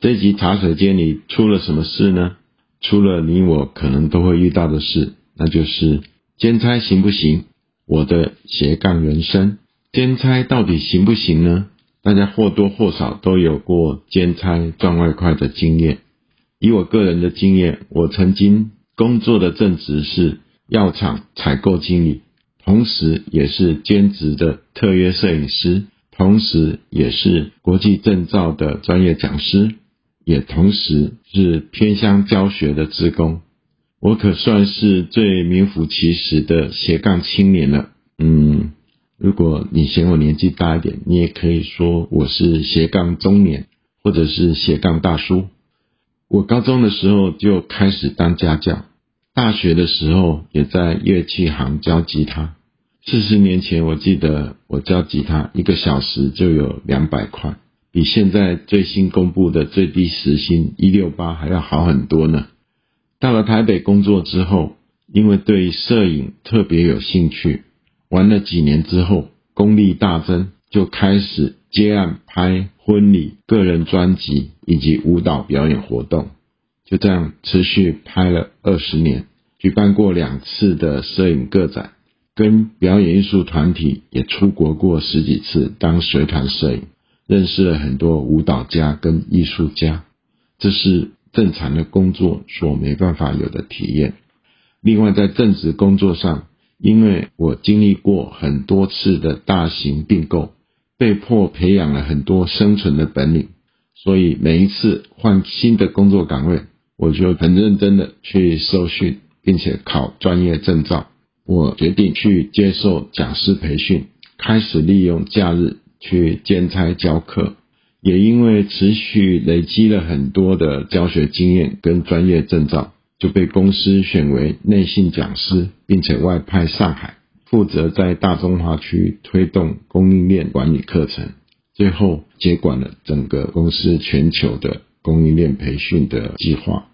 这集茶水间里出了什么事呢？出了你我可能都会遇到的事，那就是兼差行不行？我的斜杠人生，兼差到底行不行呢？大家或多或少都有过兼差赚外快的经验。以我个人的经验，我曾经工作的正职是药厂采购经理，同时也是兼职的特约摄影师，同时也是国际证照的专业讲师。也同时是偏乡教学的职工，我可算是最名副其实的斜杠青年了。嗯，如果你嫌我年纪大一点，你也可以说我是斜杠中年，或者是斜杠大叔。我高中的时候就开始当家教，大学的时候也在乐器行教吉他。四十年前，我记得我教吉他一个小时就有两百块。比现在最新公布的最低时薪一六八还要好很多呢。到了台北工作之后，因为对摄影特别有兴趣，玩了几年之后，功力大增，就开始接案拍婚礼、个人专辑以及舞蹈表演活动。就这样持续拍了二十年，举办过两次的摄影个展，跟表演艺术团体也出国过十几次当随团摄影。认识了很多舞蹈家跟艺术家，这是正常的工作所没办法有的体验。另外，在正职工作上，因为我经历过很多次的大型并购，被迫培养了很多生存的本领，所以每一次换新的工作岗位，我就很认真的去受训，并且考专业证照。我决定去接受讲师培训，开始利用假日。去兼差教课，也因为持续累积了很多的教学经验跟专业证照，就被公司选为内信讲师，并且外派上海，负责在大中华区推动供应链管理课程，最后接管了整个公司全球的供应链培训的计划。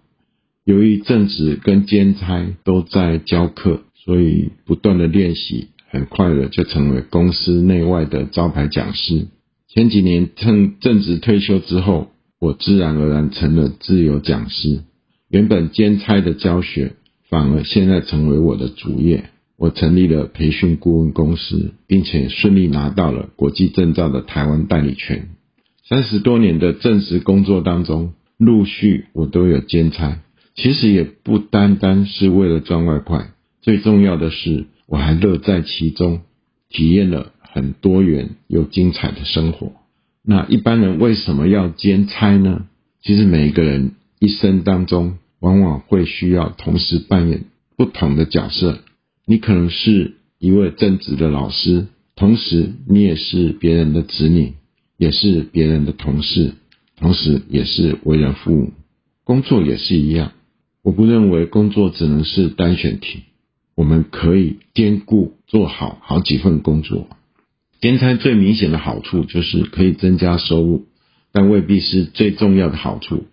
由于正职跟兼差都在教课，所以不断的练习。很快的就成为公司内外的招牌讲师。前几年趁正值退休之后，我自然而然成了自由讲师。原本兼差的教学，反而现在成为我的主业。我成立了培训顾问公司，并且顺利拿到了国际证照的台湾代理权。三十多年的正式工作当中，陆续我都有兼差。其实也不单单是为了赚外快，最重要的是。我还乐在其中，体验了很多元又精彩的生活。那一般人为什么要兼差呢？其实每一个人一生当中，往往会需要同时扮演不同的角色。你可能是一位正直的老师，同时你也是别人的子女，也是别人的同事，同时也是为人父母。工作也是一样，我不认为工作只能是单选题。我们可以兼顾做好好几份工作。兼差最明显的好处就是可以增加收入，但未必是最重要的好处。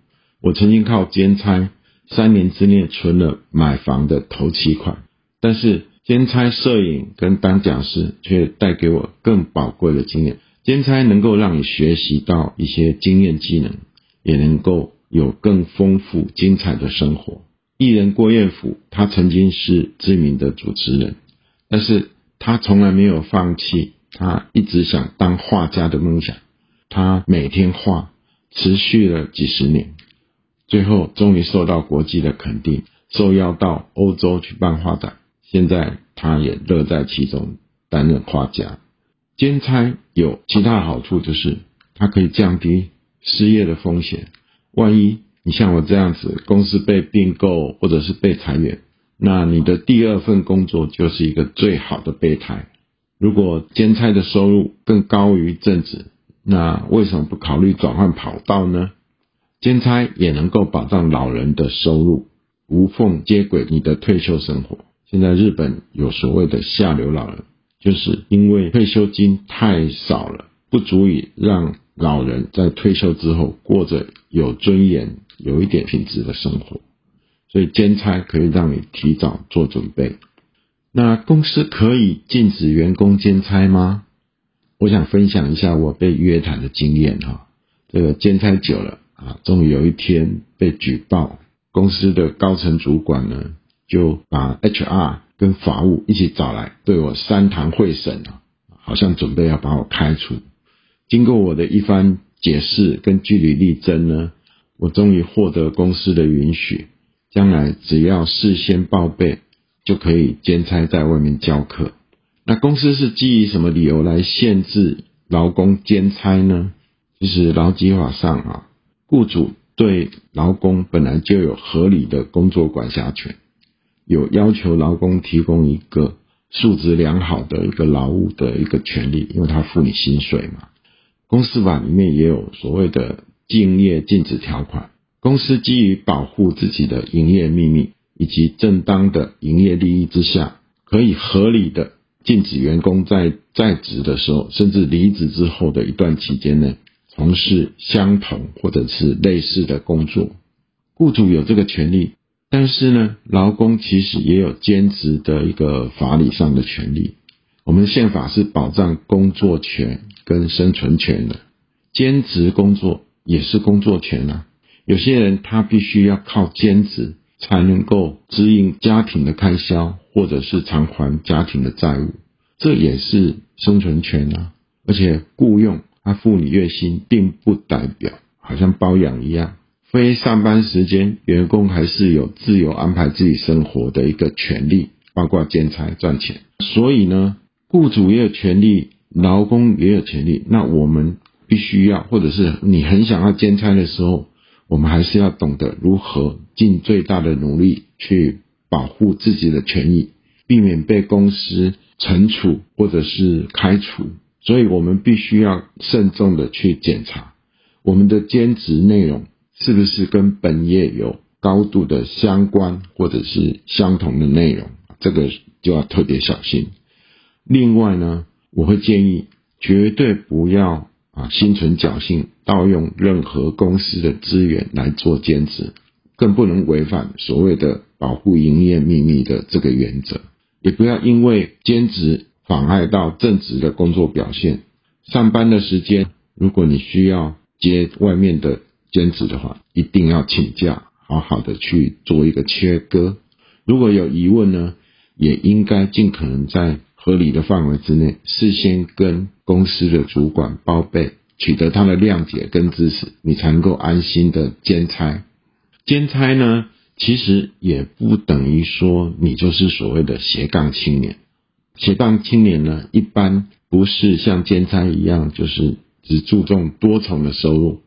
我曾经靠兼差三年之内存了买房的头期款，但是兼差摄影跟当讲师却带给我更宝贵的经验。兼差能够让你学习到一些经验技能，也能够有更丰富精彩的生活。艺人郭彦甫，他曾经是知名的主持人，但是他从来没有放弃他一直想当画家的梦想。他每天画，持续了几十年，最后终于受到国际的肯定，受邀到欧洲去办画展。现在他也乐在其中，担任画家。兼差有其他好处，就是它可以降低失业的风险，万一。你像我这样子，公司被并购或者是被裁员，那你的第二份工作就是一个最好的备胎。如果兼差的收入更高于正职，那为什么不考虑转换跑道呢？兼差也能够保障老人的收入，无缝接轨你的退休生活。现在日本有所谓的下流老人，就是因为退休金太少了，不足以让老人在退休之后过着有尊严、有一点品质的生活，所以兼差可以让你提早做准备。那公司可以禁止员工兼差吗？我想分享一下我被约谈的经验哈。这个兼差久了啊，终于有一天被举报，公司的高层主管呢就把 HR 跟法务一起找来，对我三堂会审啊，好像准备要把我开除。经过我的一番解释跟据理力争呢，我终于获得公司的允许，将来只要事先报备。就可以兼差在外面教课。那公司是基于什么理由来限制劳工兼差呢？其实劳基法上啊，雇主对劳工本来就有合理的工作管辖权，有要求劳工提供一个素质良好的一个劳务的一个权利，因为他付你薪水嘛。公司法里面也有所谓的竞业禁止条款，公司基于保护自己的营业秘密。以及正当的营业利益之下，可以合理的禁止员工在在职的时候，甚至离职之后的一段期间内，从事相同或者是类似的工作。雇主有这个权利，但是呢，劳工其实也有兼职的一个法理上的权利。我们宪法是保障工作权跟生存权的，兼职工作也是工作权啊。有些人他必须要靠兼职。才能够支应家庭的开销，或者是偿还家庭的债务，这也是生存权啊。而且雇佣他付你月薪，并不代表好像包养一样，非上班时间，员工还是有自由安排自己生活的一个权利，包括兼差赚钱。所以呢，雇主也有权利，劳工也有权利。那我们必须要，或者是你很想要兼差的时候。我们还是要懂得如何尽最大的努力去保护自己的权益，避免被公司惩处或者是开除。所以我们必须要慎重的去检查我们的兼职内容是不是跟本业有高度的相关或者是相同的内容，这个就要特别小心。另外呢，我会建议绝对不要。啊，心存侥幸，盗用任何公司的资源来做兼职，更不能违反所谓的保护营业秘密的这个原则。也不要因为兼职妨碍到正职的工作表现。上班的时间，如果你需要接外面的兼职的话，一定要请假，好好的去做一个切割。如果有疑问呢，也应该尽可能在。合理的范围之内，事先跟公司的主管报备，取得他的谅解跟支持，你才能够安心的兼差。兼差呢，其实也不等于说你就是所谓的斜杠青年。斜杠青年呢，一般不是像兼差一样，就是只注重多重的收入。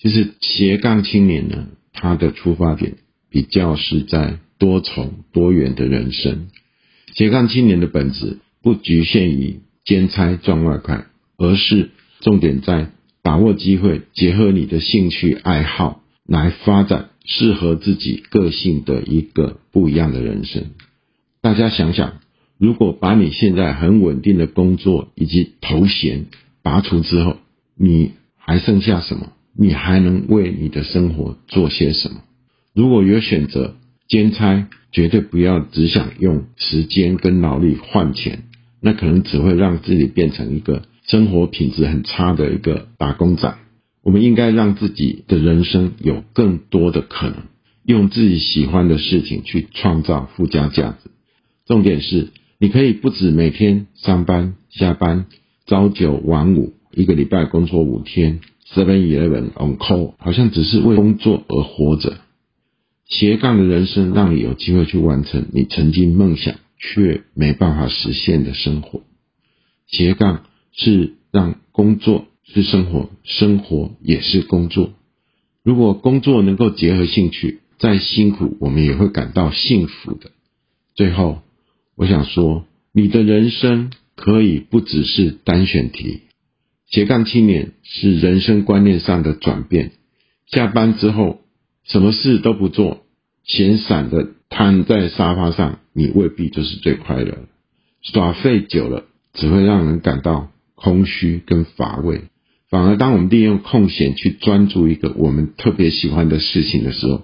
其实斜杠青年呢，他的出发点比较是在多重多元的人生。斜杠青年的本质。不局限于兼差赚外快，而是重点在把握机会，结合你的兴趣爱好来发展适合自己个性的一个不一样的人生。大家想想，如果把你现在很稳定的工作以及头衔拔除之后，你还剩下什么？你还能为你的生活做些什么？如果有选择兼差，绝对不要只想用时间跟劳力换钱。那可能只会让自己变成一个生活品质很差的一个打工仔。我们应该让自己的人生有更多的可能，用自己喜欢的事情去创造附加价值。重点是，你可以不止每天上班下班，朝九晚五，一个礼拜工作五天，seven eleven on call，好像只是为工作而活着。斜杠的人生，让你有机会去完成你曾经梦想。却没办法实现的生活，斜杠是让工作是生活，生活也是工作。如果工作能够结合兴趣，再辛苦我们也会感到幸福的。最后，我想说，你的人生可以不只是单选题。斜杠青年是人生观念上的转变，下班之后什么事都不做，闲散的瘫在沙发上，你未必就是最快乐。耍废久了，只会让人感到空虚跟乏味。反而，当我们利用空闲去专注一个我们特别喜欢的事情的时候，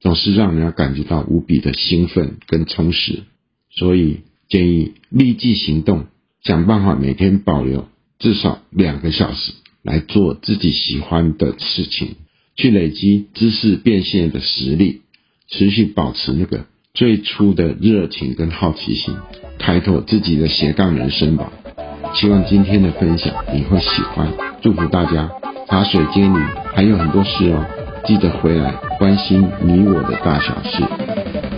总是让人家感觉到无比的兴奋跟充实。所以，建议立即行动，想办法每天保留至少两个小时来做自己喜欢的事情，去累积知识变现的实力，持续保持那个最初的热情跟好奇心，开拓自己的斜杠人生吧。希望今天的分享你会喜欢，祝福大家。茶水间里还有很多事哦，记得回来关心你我的大小事。